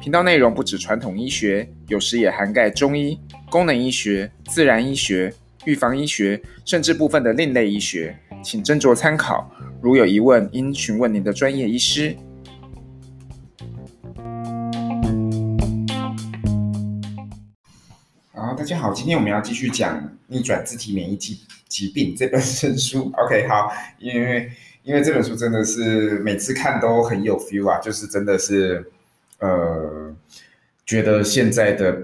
频道内容不止传统医学，有时也涵盖中医、功能医学、自然医学。预防医学，甚至部分的另类医学，请斟酌参考。如有疑问，应询问您的专业医师。好，大家好，今天我们要继续讲《逆转自体免疫疾疾病》这本新书。OK，好，因为因为这本书真的是每次看都很有 feel 啊，就是真的是呃，觉得现在的。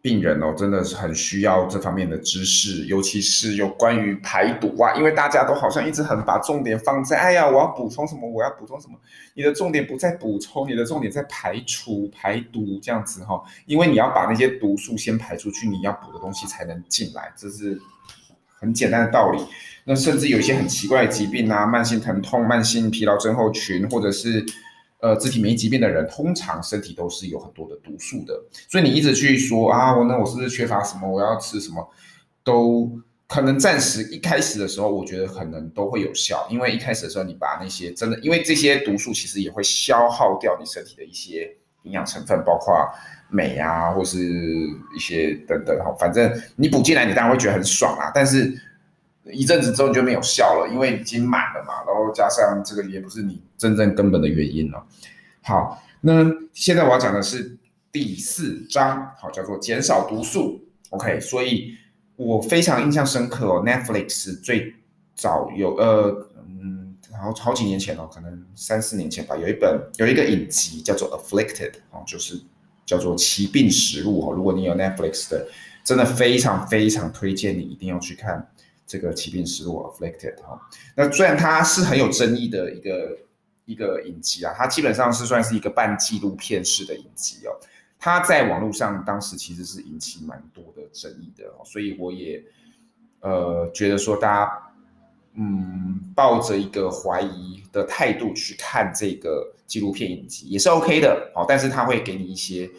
病人哦，真的是很需要这方面的知识，尤其是有关于排毒啊，因为大家都好像一直很把重点放在，哎呀，我要补充什么，我要补充什么，你的重点不在补充，你的重点在排除、排毒这样子哈，因为你要把那些毒素先排出去，你要补的东西才能进来，这是很简单的道理。那甚至有一些很奇怪的疾病啊，慢性疼痛、慢性疲劳症候群，或者是。呃，自体免疫疾病的人通常身体都是有很多的毒素的，所以你一直去说啊，我那我是不是缺乏什么？我要吃什么？都可能暂时一开始的时候，我觉得可能都会有效，因为一开始的时候你把那些真的，因为这些毒素其实也会消耗掉你身体的一些营养成分，包括镁啊，或是一些等等哈，反正你补进来，你当然会觉得很爽啊，但是。一阵子之后就没有效了，因为已经满了嘛，然后加上这个也不是你真正根本的原因了。好，那现在我要讲的是第四章，好，叫做减少毒素。OK，所以我非常印象深刻哦，Netflix 最早有呃嗯，好好几年前哦，可能三四年前吧，有一本有一个影集叫做 Afflicted 哦，就是叫做奇病实录哦。如果你有 Netflix 的，真的非常非常推荐你一定要去看。这个奇病实录 Afflicted 哈，那虽然它是很有争议的一个一个影集啊，它基本上是算是一个半纪录片式的影集哦。它在网络上当时其实是引起蛮多的争议的哦，所以我也呃觉得说大家嗯抱着一个怀疑的态度去看这个纪录片影集也是 OK 的哦，但是它会给你一些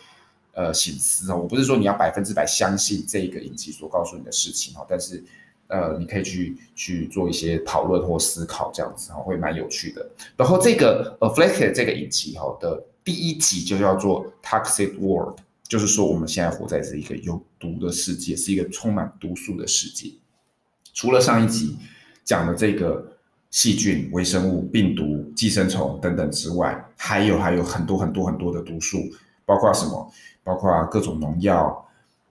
呃醒思哦。我不是说你要百分之百相信这个影集所告诉你的事情哦，但是。呃，你可以去去做一些讨论或思考，这样子哈，会蛮有趣的。然后这个 Afflicted 这个影集哈的第一集就叫做 Toxic World，就是说我们现在活在这一个有毒的世界，是一个充满毒素的世界。除了上一集讲的这个细菌、微生物、病毒、寄生虫等等之外，还有还有很多很多很多的毒素，包括什么？包括各种农药。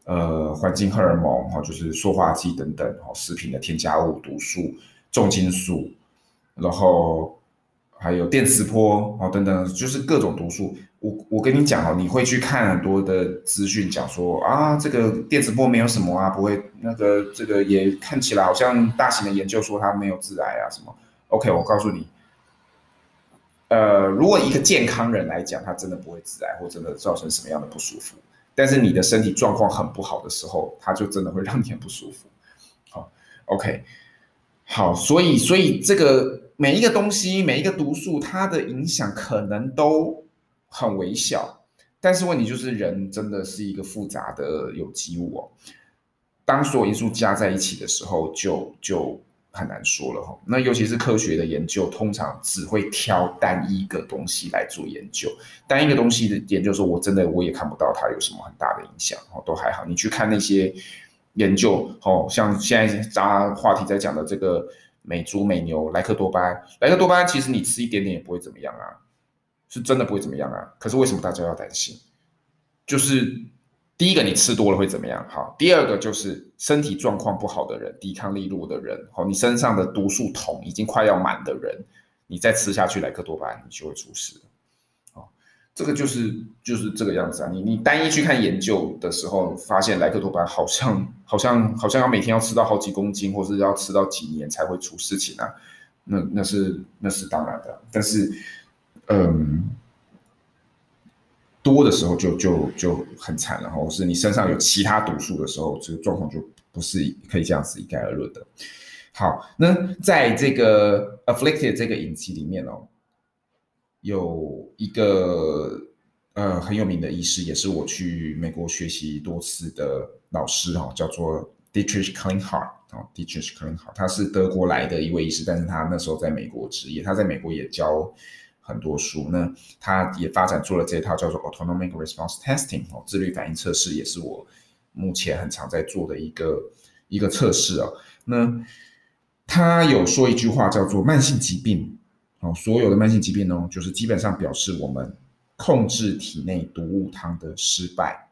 呃，环境荷尔蒙哈，就是塑化剂等等哈，食品的添加物、毒素、重金属，然后还有电磁波啊等等，就是各种毒素。我我跟你讲哦，你会去看很多的资讯，讲说啊，这个电磁波没有什么啊，不会那个这个也看起来好像大型的研究说它没有致癌啊什么。OK，我告诉你，呃，如果一个健康人来讲，他真的不会致癌，或真的造成什么样的不舒服。但是你的身体状况很不好的时候，它就真的会让你很不舒服。好，OK，好，所以所以这个每一个东西，每一个毒素，它的影响可能都很微小。但是问题就是，人真的是一个复杂的有机物哦。当所有因素加在一起的时候就，就就。很难说了哈，那尤其是科学的研究，通常只会挑单一个东西来做研究，单一个东西的研究，说我真的我也看不到它有什么很大的影响哦，都还好。你去看那些研究哦，像现在大家话题在讲的这个美猪美牛莱克多巴胺，莱克多巴胺其实你吃一点点也不会怎么样啊，是真的不会怎么样啊。可是为什么大家要担心？就是。第一个，你吃多了会怎么样？好，第二个就是身体状况不好的人，抵抗力弱的人，好，你身上的毒素桶已经快要满的人，你再吃下去莱克多巴胺，你就会出事。好，这个就是就是这个样子啊。你你单一去看研究的时候，发现莱克多巴胺好像好像好像要每天要吃到好几公斤，或是要吃到几年才会出事情啊。那那是那是当然的，但是嗯。多的时候就就就很惨了，或是你身上有其他毒素的时候，这个状况就不是可以这样子一概而论的。好，那在这个 Afflicted 这个影集里面哦，有一个呃很有名的医师，也是我去美国学习多次的老师哈，叫做 Dietrich Klinghardt 啊，Dietrich Klinghardt，他是德国来的一位医师，但是他那时候在美国执业，他在美国也教。很多书，那他也发展做了这套叫做 Autonomic Response Testing 哦，自律反应测试，也是我目前很常在做的一个一个测试哦。那他有说一句话叫做慢性疾病哦，所有的慢性疾病呢，就是基本上表示我们控制体内毒物汤的失败。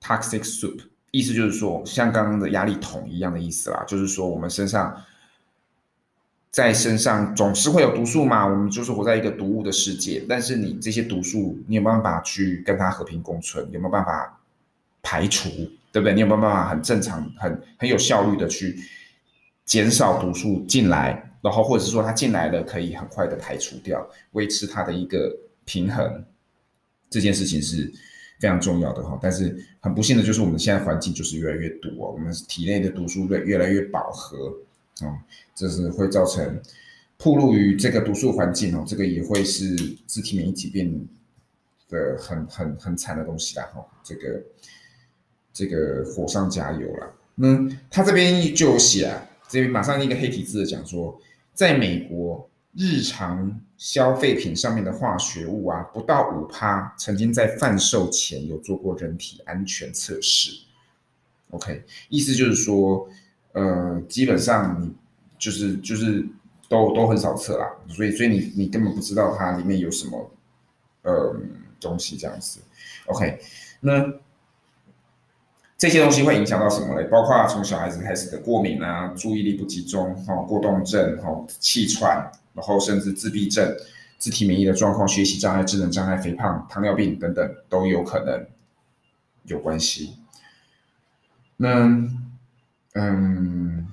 Toxic soup 意思就是说，像刚刚的压力桶一样的意思啦，就是说我们身上。在身上总是会有毒素嘛，我们就是活在一个毒物的世界。但是你这些毒素，你有办法去跟它和平共存？有没有办法排除？对不对？你有没有办法很正常、很很有效率的去减少毒素进来？然后或者是说它进来了，可以很快的排除掉，维持它的一个平衡。这件事情是非常重要的哈。但是很不幸的就是，我们现在环境就是越来越毒哦，我们体内的毒素越越来越饱和。哦，这是会造成暴露于这个毒素环境哦，这个也会是自体免疫疾病的很很很惨的东西啦。哈，这个这个火上加油了。那他这边就有写啊，这边马上一个黑体字的讲说，在美国日常消费品上面的化学物啊，不到五趴曾经在贩售前有做过人体安全测试。OK，意思就是说。呃，基本上你就是就是都都很少测啦，所以所以你你根本不知道它里面有什么呃东西这样子。OK，那这些东西会影响到什么嘞？包括从小孩子开始的过敏啊，注意力不集中，哦，过动症，哦，气喘，然后甚至自闭症、自体免疫的状况、学习障碍、智能障碍、肥胖、糖尿病等等都有可能有关系。那。嗯，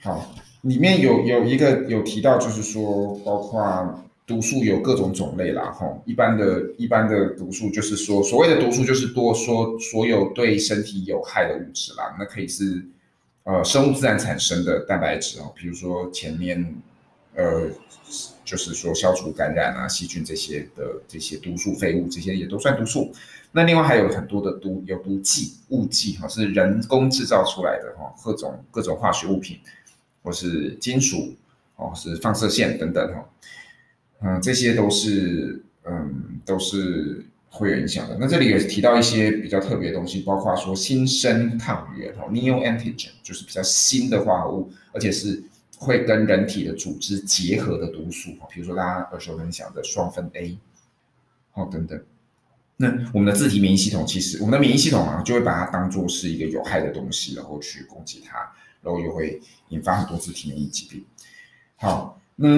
好，里面有有一个有提到，就是说，包括毒素有各种种类啦，哈，一般的一般的毒素就是说，所谓的毒素就是多说所有对身体有害的物质啦，那可以是呃生物自然产生的蛋白质哦，比如说前面呃就是说消除感染啊、细菌这些的这些毒素废物，这些也都算毒素。那另外还有很多的毒有毒剂物剂哈，是人工制造出来的哈，各种各种化学物品，或是金属哦，是放射线等等哈，嗯，这些都是嗯都是会有影响的。那这里也提到一些比较特别的东西，包括说新生抗原哈，neoantigen 就是比较新的化合物，而且是会跟人体的组织结合的毒素哈，比如说大家耳熟能详的双酚 A，好等等。那我们的自体免疫系统，其实我们的免疫系统啊，就会把它当做是一个有害的东西，然后去攻击它，然后又会引发很多自体免疫疾病。好，那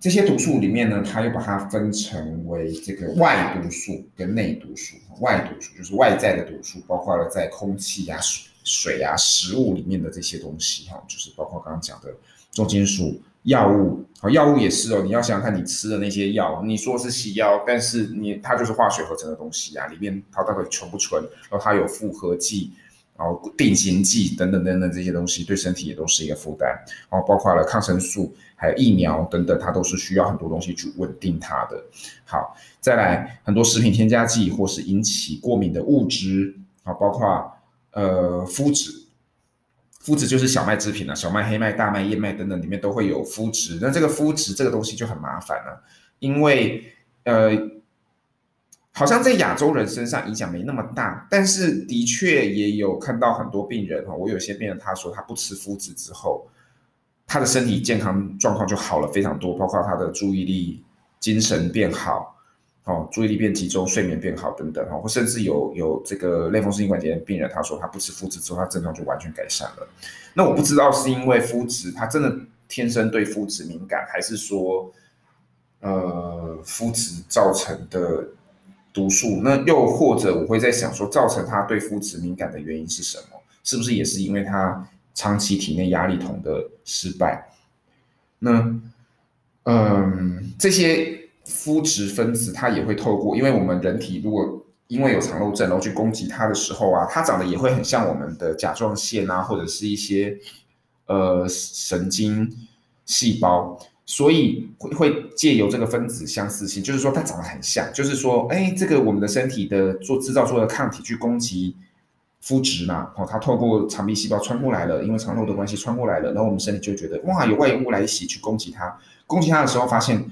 这些毒素里面呢，它又把它分成为这个外毒素跟内毒素。外毒素就是外在的毒素，包括了在空气啊、水、水啊、食物里面的这些东西，哈，就是包括刚刚讲的重金属。药物，好，药物也是哦。你要想想看，你吃的那些药，你说是西药，但是你它就是化学合成的东西啊，里面它到底纯不纯？然后它有复合剂，然后定型剂等等等等这些东西，对身体也都是一个负担。然后包括了抗生素，还有疫苗等等，它都是需要很多东西去稳定它的。好，再来很多食品添加剂或是引起过敏的物质，好，包括呃麸质。麸质就是小麦制品啊，小麦、黑麦、大麦、燕麦等等里面都会有麸质。那这个麸质这个东西就很麻烦了，因为呃，好像在亚洲人身上影响没那么大，但是的确也有看到很多病人哈，我有些病人他说他不吃麸质之后，他的身体健康状况就好了非常多，包括他的注意力、精神变好。哦，注意力变集中，睡眠变好等等哈，或甚至有有这个类风湿性关节炎病人，他说他不吃麸质之后，他症状就完全改善了。那我不知道是因为麸质他真的天生对麸质敏感，还是说呃麸质造成的毒素？那又或者我会在想说，造成他对麸质敏感的原因是什么？是不是也是因为他长期体内压力桶的失败？那嗯，这些。肤质分子它也会透过，因为我们人体如果因为有肠漏症然后去攻击它的时候啊，它长得也会很像我们的甲状腺啊，或者是一些呃神经细胞。所以会会借由这个分子相似性，就是说它长得很像，就是说，哎，这个我们的身体的做制造出的抗体去攻击肤质嘛，哦，它透过肠壁细胞穿过来了，因为肠漏的关系穿过来了，然后我们身体就觉得哇，有外物来袭去攻击它，攻击它的时候发现，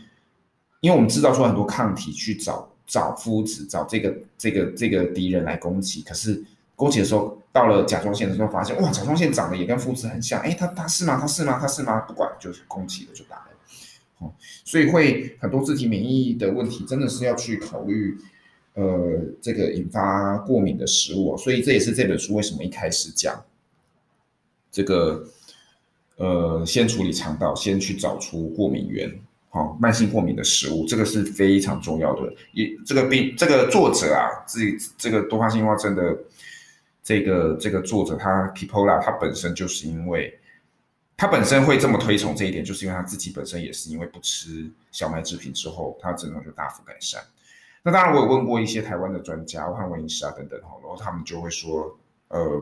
因为我们制造出很多抗体去找找肤质，找这个这个这个敌人来攻击，可是攻击的时候到了甲状腺的时候发现，哇，甲状腺长得也跟肤质很像，哎，它它是吗？它是吗？它是吗？不管，就是攻击了就打了。所以会很多自体免疫的问题，真的是要去考虑，呃，这个引发过敏的食物。所以这也是这本书为什么一开始讲这个，呃，先处理肠道，先去找出过敏源，好，慢性过敏的食物，这个是非常重要的。也这个病，这个作者啊，自己这个多发性硬化症的这个这个作者，他 Kipola 他本身就是因为。他本身会这么推崇这一点，就是因为他自己本身也是因为不吃小麦制品之后，他症状就大幅改善。那当然，我有问过一些台湾的专家，汉文医师啊等等，然后他们就会说，呃，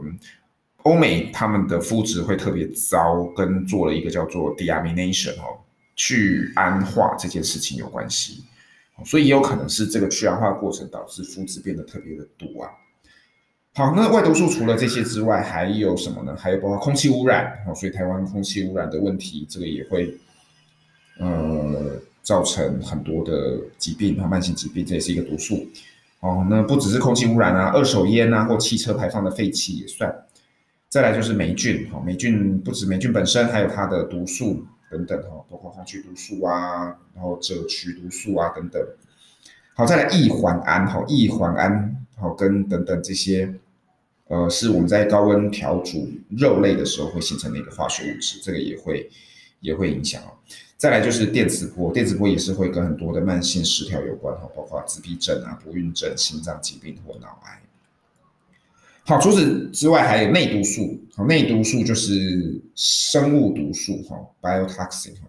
欧美他们的肤质会特别糟，跟做了一个叫做 deamination 哦，去氨化这件事情有关系，所以也有可能是这个去氨化过程导致肤质变得特别的毒啊。好，那外毒素除了这些之外，还有什么呢？还有包括空气污染，所以台湾空气污染的问题，这个也会，呃，造成很多的疾病和慢性疾病，这也是一个毒素。哦，那不只是空气污染啊，二手烟啊，或汽车排放的废气也算。再来就是霉菌，哈，霉菌不止霉菌本身，还有它的毒素等等，哈，包括红曲毒素啊，然后赭曲毒素啊等等。好，再来异环胺，哈，异环胺。好，跟等等这些，呃，是我们在高温调煮肉类的时候会形成的一个化学物质，这个也会也会影响哦。再来就是电磁波，电磁波也是会跟很多的慢性失调有关哈，包括自闭症啊、不孕症、心脏疾病或脑癌。好，除此之外还有内毒素，好，内毒素就是生物毒素哈，biotoxin。哈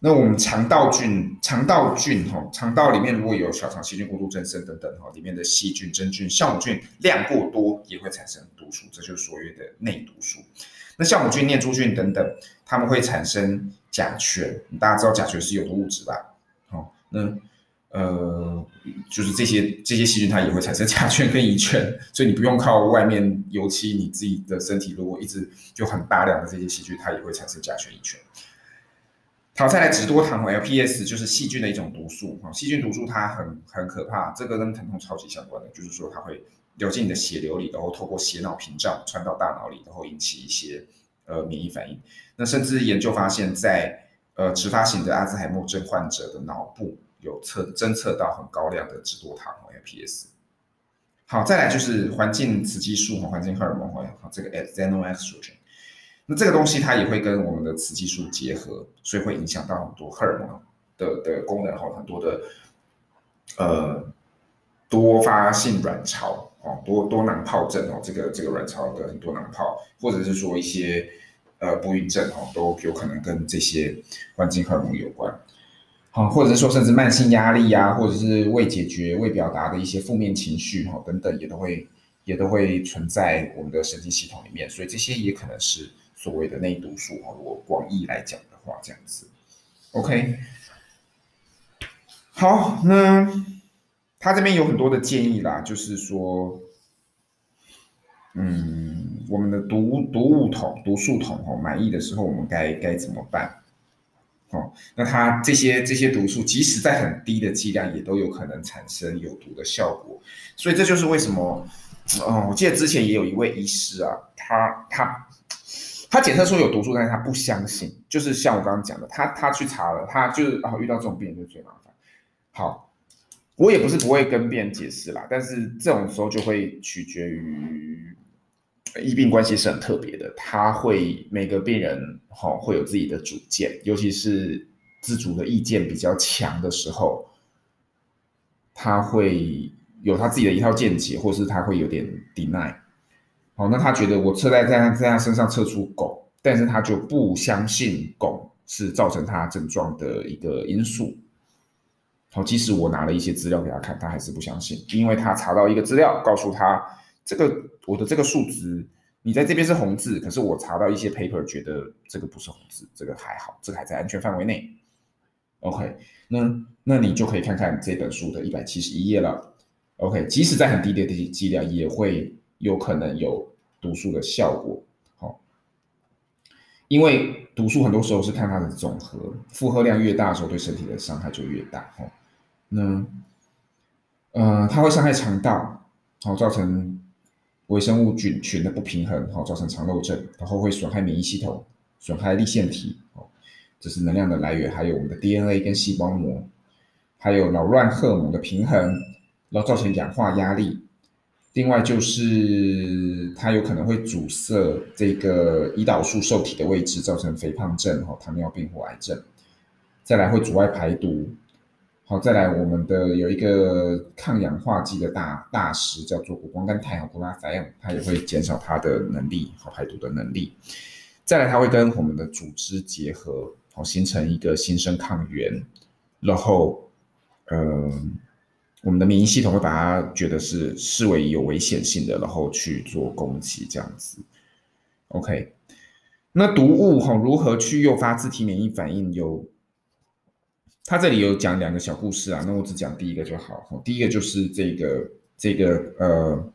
那我们肠道菌，肠道菌哈，肠道里面如果有小肠细菌过度增生等等哈，里面的细菌、真菌、酵母菌量过多也会产生毒素，这就是所谓的内毒素。那酵母菌、念珠菌等等，它们会产生甲醛，大家知道甲醛是有毒物质吧？好，那呃，就是这些这些细菌它也会产生甲醛跟乙醛，所以你不用靠外面油漆，你自己的身体如果一直就很大量的这些细菌，它也会产生甲醛、乙醛。好，再来植多糖 LPS 就是细菌的一种毒素哈，细菌毒素它很很可怕，这个跟疼痛超级相关的，就是说它会流进你的血流里，然后透过血脑屏障传到大脑里，然后引起一些呃免疫反应。那甚至研究发现在，在呃迟发型的阿兹海默症患者的脑部有测侦测到很高量的脂多糖 LPS。好，再来就是环境雌激素和环境荷尔蒙哈，这个 xenoestrogen。那这个东西它也会跟我们的雌激素结合，所以会影响到很多荷尔蒙的的功能哈，很多的呃多发性卵巢哦，多多囊泡症哦，这个这个卵巢的很多囊泡，或者是说一些呃不孕症哦，都有可能跟这些环境荷尔蒙有关，好，或者说甚至慢性压力呀、啊，或者是未解决未表达的一些负面情绪哈等等，也都会也都会存在我们的神经系统里面，所以这些也可能是。所谓的内毒素哈，如果广义来讲的话，这样子，OK，好，那他这边有很多的建议啦，就是说，嗯，我们的毒毒物桶、毒素桶哦，满溢的时候，我们该该怎么办？哦，那它这些这些毒素，即使在很低的剂量，也都有可能产生有毒的效果，所以这就是为什么，哦，我记得之前也有一位医师啊，他他。他检测出有毒素，但是他不相信，就是像我刚刚讲的，他他去查了，他就是然后遇到这种病人就最麻烦。好，我也不是不会跟病人解释啦，但是这种时候就会取决于医病关系是很特别的，他会每个病人哈会有自己的主见，尤其是自主的意见比较强的时候，他会有他自己的一套见解，或是他会有点 deny。好，那他觉得我测在在在他身上测出汞，但是他就不相信汞是造成他症状的一个因素。好，即使我拿了一些资料给他看，他还是不相信，因为他查到一个资料，告诉他这个我的这个数值，你在这边是红字，可是我查到一些 paper 觉得这个不是红字，这个还好，这个还在安全范围内。OK，那那你就可以看看这本书的一百七十一页了。OK，即使在很低的剂量，也会有可能有毒素的效果。好，因为毒素很多时候是看它的总和，负荷量越大的时候，对身体的伤害就越大。哈。那，呃，它会伤害肠道，好，造成微生物菌群的不平衡，好，造成肠漏症，然后会损害免疫系统，损害粒线体，哦，这是能量的来源，还有我们的 DNA 跟细胞膜，还有扰乱荷尔蒙的平衡，然后造成氧化压力。另外就是它有可能会阻塞这个胰岛素受体的位置，造成肥胖症、哈糖尿病或癌症。再来会阻碍排毒。好，再来我们的有一个抗氧化剂的大大师叫做谷胱甘肽和谷拉塞尔，它也会减少它的能力和排毒的能力。再来，它会跟我们的组织结合，好形成一个新生抗原，然后，呃，我们的免疫系统会把它觉得是视为有危险性的，然后去做攻击这样子。OK，那毒物哈如何去诱发自体免疫反应有？他这里有讲两个小故事啊，那我只讲第一个就好。第一个就是这个这个呃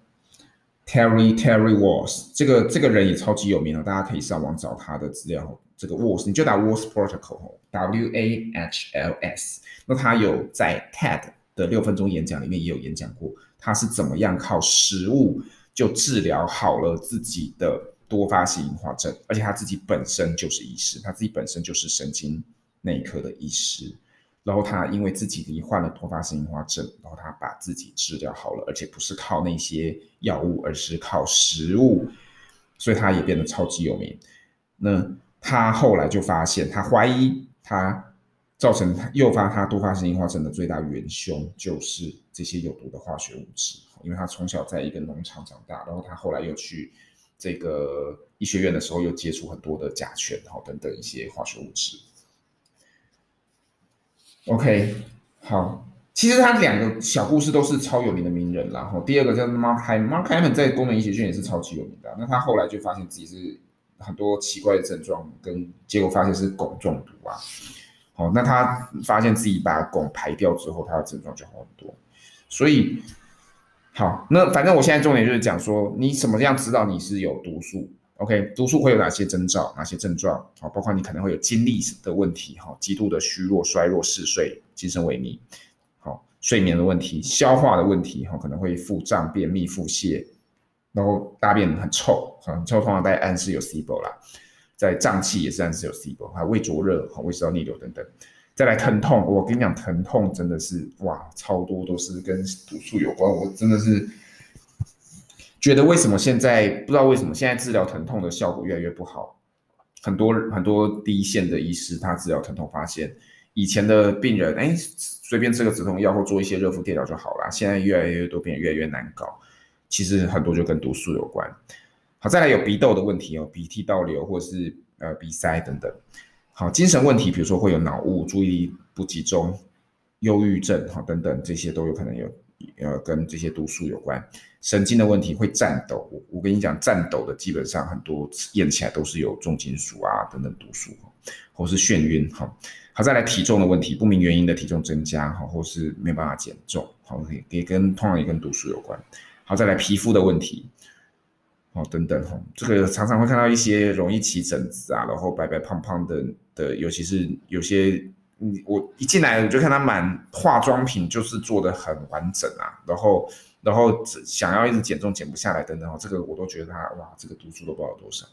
，Terry Terry Walls，这个这个人也超级有名啊，大家可以上网找他的资料。这个 Walls，你就打 Walls Protocol，W A H L S。那他有在 TED 的六分钟演讲里面也有演讲过，他是怎么样靠食物就治疗好了自己的多发性硬化症，而且他自己本身就是医师，他自己本身就是神经内科的医师。然后他因为自己罹患了多发性硬化症，然后他把自己治疗好了，而且不是靠那些药物，而是靠食物，所以他也变得超级有名。那他后来就发现，他怀疑他造成他诱发他多发性硬化症的最大元凶就是这些有毒的化学物质，因为他从小在一个农场长大，然后他后来又去这个医学院的时候，又接触很多的甲醛，然后等等一些化学物质。OK，好，其实他两个小故事都是超有名的名人，然后第二个叫 Mark Hyman，Mark Hyman 在功能医学圈也是超级有名的。那他后来就发现自己是很多奇怪的症状，跟结果发现是汞中毒啊。好，那他发现自己把汞排掉之后，他的症状就好很多。所以，好，那反正我现在重点就是讲说，你什么样知道你是有毒素？OK，毒素会有哪些征兆？哪些症状？好，包括你可能会有精力的问题，哈，极度的虚弱、衰弱、嗜睡、精神萎靡，好，睡眠的问题、消化的问题，哈，可能会腹胀、便秘、腹泻，然后大便很臭，很臭，通常在暗示有 SIBO 啦，在胀气也是暗示有 SIBO，还有胃灼热、哈，胃食道逆流等等。再来疼痛，我跟你讲，疼痛真的是哇，超多都是跟毒素有关，我真的是。觉得为什么现在不知道为什么现在治疗疼痛的效果越来越不好？很多很多第一线的医师，他治疗疼痛发现，以前的病人哎，随便吃个止痛药或做一些热敷电疗就好了。现在越来越多病人越来越难搞，其实很多就跟毒素有关。好，再来有鼻窦的问题哦，鼻涕倒流或者是呃鼻塞等等。好，精神问题，比如说会有脑雾、注意力不集中、忧郁症哈等等，这些都有可能有。呃，跟这些毒素有关，神经的问题会颤抖。我我跟你讲，颤抖的基本上很多验起来都是有重金属啊等等毒素，或是眩晕哈。好，再来体重的问题，不明原因的体重增加哈，或是没办法减重，好，也跟通常也跟毒素有关。好，再来皮肤的问题，好，等等哈，这个常常会看到一些容易起疹子啊，然后白白胖胖的的，尤其是有些。你，我一进来我就看他满化妆品，就是做的很完整啊，然后然后想要一直减重减不下来等等，这个我都觉得他哇，这个毒素都不知道多少。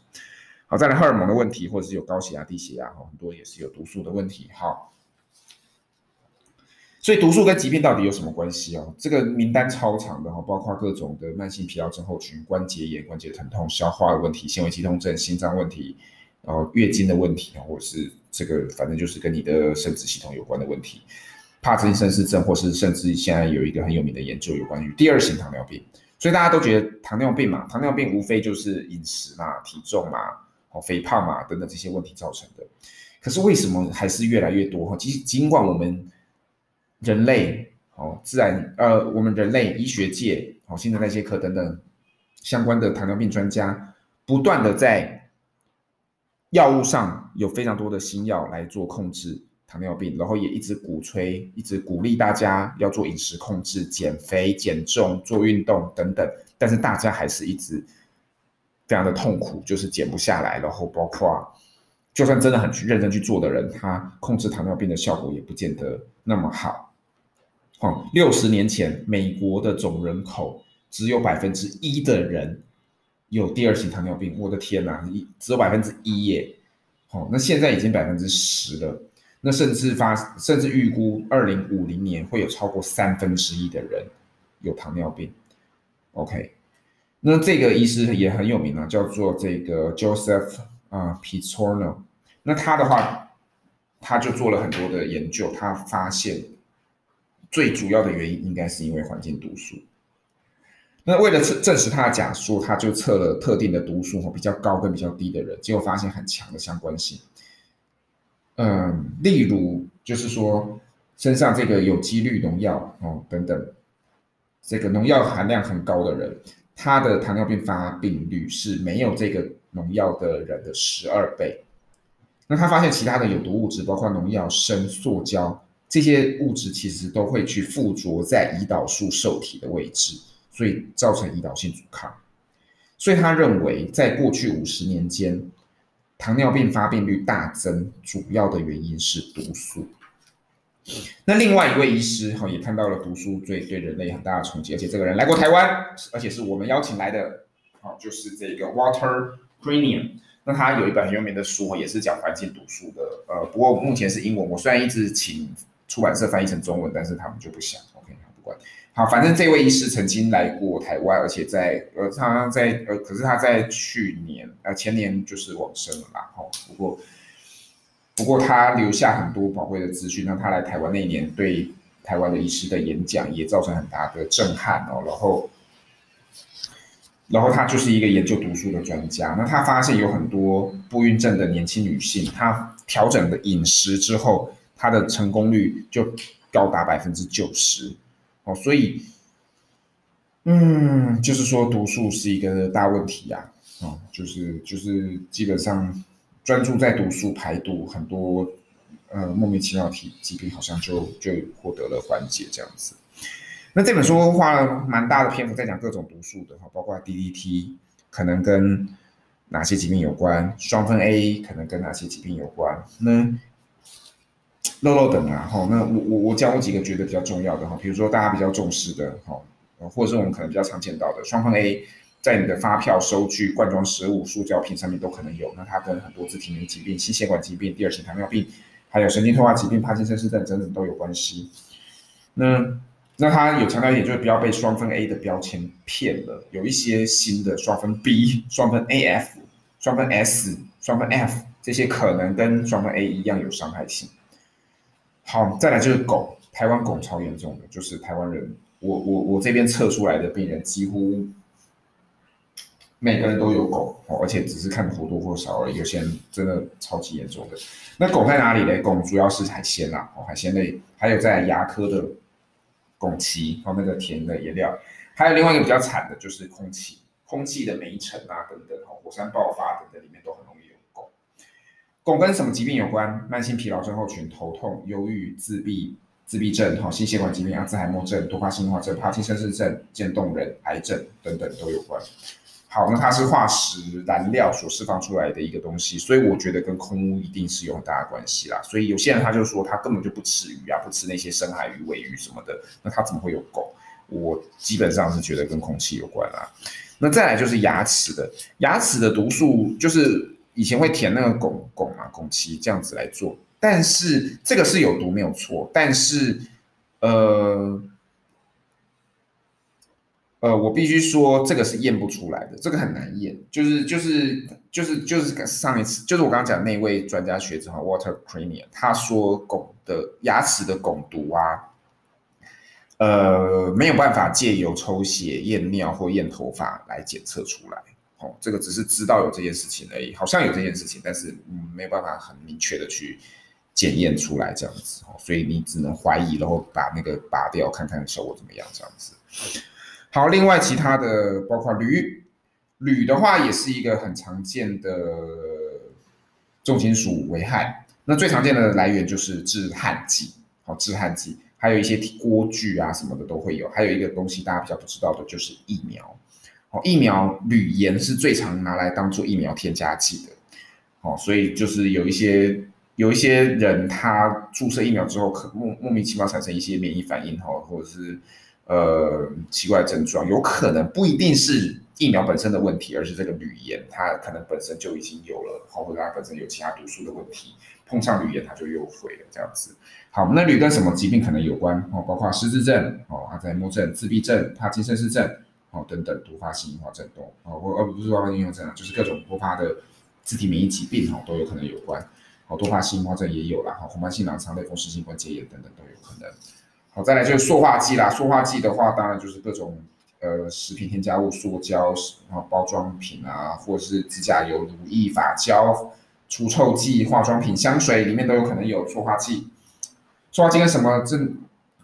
好，再来荷尔蒙的问题，或者是有高血压、低血压，很多也是有毒素的问题。好，所以毒素跟疾病到底有什么关系哦？这个名单超长的哈，包括各种的慢性疲劳症候群、关节炎、关节疼痛、消化的问题、纤维肌痛症、心脏问题。然后月经的问题啊，或者是这个，反正就是跟你的生殖系统有关的问题，帕金森氏症，或是甚至现在有一个很有名的研究，有关于第二型糖尿病。所以大家都觉得糖尿病嘛，糖尿病无非就是饮食嘛、体重嘛、哦肥胖嘛等等这些问题造成的。可是为什么还是越来越多哈？其实尽管我们人类哦，自然呃，我们人类医学界哦，新陈代谢科等等相关的糖尿病专家，不断的在药物上有非常多的新药来做控制糖尿病，然后也一直鼓吹，一直鼓励大家要做饮食控制、减肥、减重、做运动等等，但是大家还是一直非常的痛苦，就是减不下来，然后包括。就算真的很去认真去做的人，他控制糖尿病的效果也不见得那么好。哦，六十年前，美国的总人口只有百分之一的人有第二型糖尿病。我的天哪，一只有百分之一耶！哦，那现在已经百分之十了。那甚至发，甚至预估二零五零年会有超过三分之一的人有糖尿病。OK，那这个医师也很有名啊，叫做这个 Joseph 啊 p i z o r n o。那他的话，他就做了很多的研究，他发现最主要的原因应该是因为环境毒素。那为了证证实他的假说，他就测了特定的毒素比较高跟比较低的人，结果发现很强的相关性。嗯，例如就是说身上这个有机氯农药哦等等，这个农药含量很高的人，他的糖尿病发病率是没有这个农药的人的十二倍。那他发现其他的有毒物质，包括农药、砷、塑胶这些物质，其实都会去附着在胰岛素受体的位置，所以造成胰岛性阻抗。所以他认为，在过去五十年间，糖尿病发病率大增，主要的原因是毒素。那另外一位医师哈也看到了毒素对对人类很大的冲击，而且这个人来过台湾，而且是我们邀请来的，好，就是这个 Water Creighton 那他有一本很有名的书，也是讲环境毒素的，呃，不过目前是英文。我虽然一直请出版社翻译成中文，但是他们就不想。OK，不管。好，反正这位医师曾经来过台湾，而且在呃，他好像在呃，可是他在去年呃前年就是往生了嘛。哦，不过不过他留下很多宝贵的资讯。那他来台湾那一年，对台湾的医师的演讲也造成很大的震撼哦。然后。然后他就是一个研究毒素的专家，那他发现有很多不孕症的年轻女性，她调整了饮食之后，她的成功率就高达百分之九十哦，所以，嗯，就是说毒素是一个大问题呀，哦，就是就是基本上专注在毒素排毒，很多呃莫名其妙的疾病好像就就获得了缓解这样子。那这本书花了蛮大的篇幅在讲各种毒素的哈，包括 DDT 可能跟哪些疾病有关，双酚 A 可能跟哪些疾病有关，那漏漏等啊哈，那我我我讲我几个觉得比较重要的哈，比如说大家比较重视的哈，或者是我们可能比较常见到的双酚 A，在你的发票、收据、罐装食物、塑胶瓶上面都可能有，那它跟很多自体免疫疾病、心血管疾病、第二型糖尿病，还有神经退化疾病、帕金森氏症等等都有关系，那。那他有强调一点，就是不要被双酚 A 的标签骗了。有一些新的双酚 B、双酚 AF、双酚 S、双酚 F 这些可能跟双酚 A 一样有伤害性。好，再来就是汞，台湾汞超严重的，就是台湾人，我我我这边测出来的病人几乎每个人都有汞哦，而且只是看或多或少而已。有些人真的超级严重的。那汞在哪里呢？汞主要是海鲜啦，哦，海鲜类，还有在牙科的。汞齐哦那个甜的颜料，还有另外一个比较惨的就是空气，空气的煤尘啊等等哦，火山爆发等等里面都很容易汞。跟什么疾病有关？慢性疲劳症候群、头痛、忧郁、自闭、自闭症、哈心血管疾病、阿兹海默症、多发性硬化症、帕金森氏症、渐冻人、癌症等等都有关。好，那它是化石燃料所释放出来的一个东西，所以我觉得跟空污一定是有很大的关系啦。所以有些人他就说他根本就不吃鱼啊，不吃那些深海鱼、尾鱼什么的，那他怎么会有汞？我基本上是觉得跟空气有关啦。那再来就是牙齿的，牙齿的毒素就是以前会填那个汞汞啊汞齐这样子来做，但是这个是有毒没有错，但是呃。呃，我必须说，这个是验不出来的，这个很难验。就是就是就是就是上一次，就是我刚刚讲那位专家学者哈，Walter Creighton，他说汞的牙齿的汞毒啊，呃，没有办法借由抽血、验尿或验头发来检测出来。哦，这个只是知道有这件事情而已，好像有这件事情，但是嗯，没有办法很明确的去检验出来这样子哦，所以你只能怀疑，然后把那个拔掉，看看效果怎么样这样子。好，另外其他的包括铝，铝的话也是一个很常见的重金属危害。那最常见的来源就是致焊剂，好，致焊剂，还有一些锅具啊什么的都会有。还有一个东西大家比较不知道的就是疫苗，哦，疫苗铝盐是最常拿来当做疫苗添加剂的，哦，所以就是有一些。有一些人他注射疫苗之后，可莫莫名其妙产生一些免疫反应哈，或者是呃奇怪症状，有可能不一定是疫苗本身的问题，而是这个铝盐它可能本身就已经有了，或者它本身有其他毒素的问题，碰上铝盐它就又毁了这样子。好，那铝跟什么疾病可能有关哦？包括失智症哦、阿兹海默症、自闭症、帕金森氏症哦等等多发性硬化症动哦，或而不是多发性硬化症啊，就是各种多发的自体免疫疾病哈都有可能有关。好，多发性硬化症也有啦，哈，红斑性狼疮、类风湿性关节炎等等都有可能。好，再来就是塑化剂啦，塑化剂的话，当然就是各种呃食品添加物、塑胶、然后包装品啊，或者是指甲油、乳液、发胶、除臭剂、化妆品、香水里面都有可能有塑化剂。塑化剂跟什么这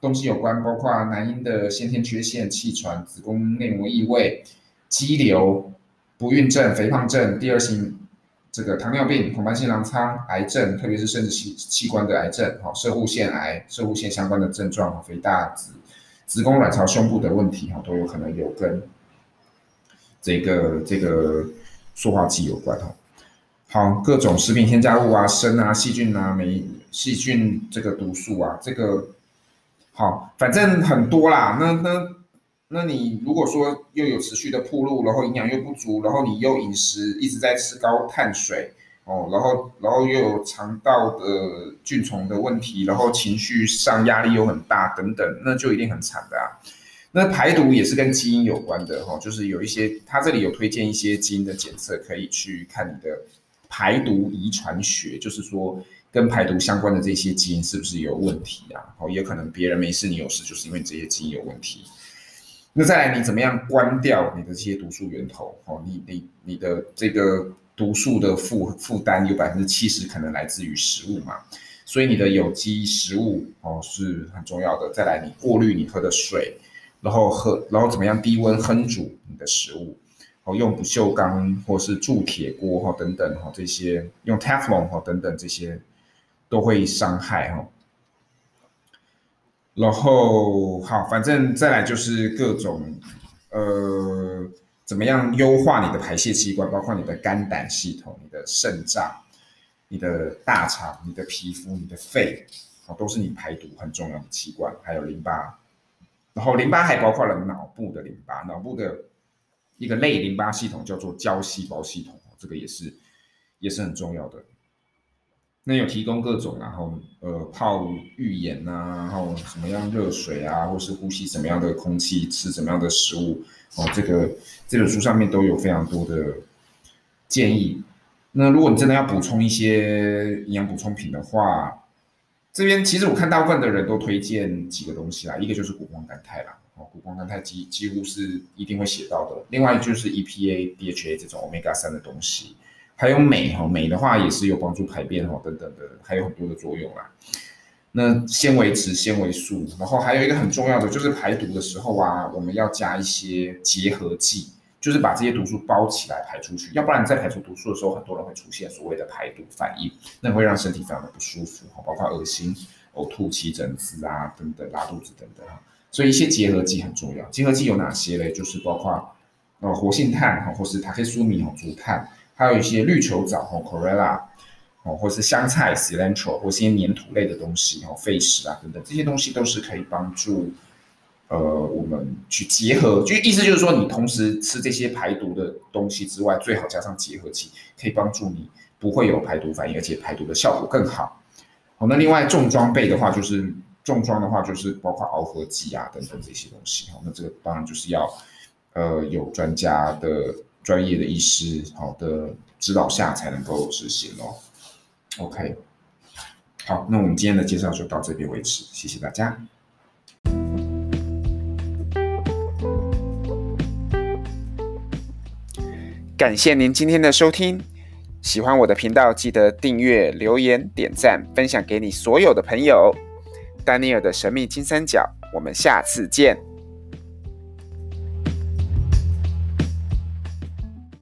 东西有关？包括男婴的先天缺陷、气喘、子宫内膜异位、肌瘤、不孕症、肥胖症、第二型。这个糖尿病、红斑性狼疮、癌症，特别是生殖器器官的癌症，哈，摄护腺癌、摄护腺相关的症状，肥大子、子宫、卵巢、胸部的问题，哈，都有可能有跟这个这个塑化剂有关，哈。好，各种食品添加物啊、砷啊、细菌啊、霉细菌这个毒素啊，这个好，反正很多啦，那那。那你如果说又有持续的暴露，然后营养又不足，然后你又饮食一直在吃高碳水哦，然后然后又有肠道的菌虫的问题，然后情绪上压力又很大等等，那就一定很惨的啊。那排毒也是跟基因有关的哈，就是有一些他这里有推荐一些基因的检测，可以去看你的排毒遗传学，就是说跟排毒相关的这些基因是不是有问题啊？哦，也可能别人没事你有事，就是因为这些基因有问题。那再来，你怎么样关掉你的这些毒素源头？哦，你你你的这个毒素的负负担有百分之七十可能来自于食物嘛，所以你的有机食物哦是很重要的。再来，你过滤你喝的水，然后喝，然后怎么样低温烹煮你的食物？哦，用不锈钢或是铸铁锅哈等等哈这些，用 Teflon 哈等等这些都会伤害哈。然后好，反正再来就是各种，呃，怎么样优化你的排泄器官，包括你的肝胆系统、你的肾脏、你的大肠、你的皮肤、你的肺，啊，都是你排毒很重要的器官。还有淋巴，然后淋巴还包括了脑部的淋巴，脑部的一个类淋巴系统叫做胶细胞系统，这个也是也是很重要的。那有提供各种，然后呃泡浴盐啊，然后什么样热水啊，或是呼吸什么样的空气，吃什么样的食物哦，这个这本书上面都有非常多的建议。那如果你真的要补充一些营养补充品的话，这边其实我看大部分的人都推荐几个东西啦，一个就是谷胱甘肽啦，哦，谷胱甘肽几几乎是一定会写到的，另外就是 EPA、DHA 这种 Omega 三的东西。还有镁哈，镁的话也是有帮助排便哈等等的，还有很多的作用啦。那纤维质、纤维素，然后还有一个很重要的就是排毒的时候啊，我们要加一些结合剂，就是把这些毒素包起来排出去，要不然在排出毒素的时候，很多人会出现所谓的排毒反应，那会让身体非常的不舒服，包括恶心、呕吐、起疹子啊等等，拉肚子等等哈。所以一些结合剂很重要，结合剂有哪些嘞？就是包括呃活性炭哈，或是塔克苏米哈竹炭。还有一些绿球藻哦 c o r e l l a 哦，或是香菜 cilantro 或是一些粘土类的东西哦，废石啊等等，这些东西都是可以帮助呃我们去结合，就意思就是说，你同时吃这些排毒的东西之外，最好加上结合剂，可以帮助你不会有排毒反应，而且排毒的效果更好。好，那另外重装备的话，就是重装的话就是包括螯合剂啊等等这些东西。好，那这个当然就是要呃有专家的。专业的医师好的指导下才能够执行哦。OK，好，那我们今天的介绍就到这边为止，谢谢大家。感谢您今天的收听。喜欢我的频道，记得订阅、留言、点赞、分享给你所有的朋友。丹尼尔的神秘金三角，我们下次见。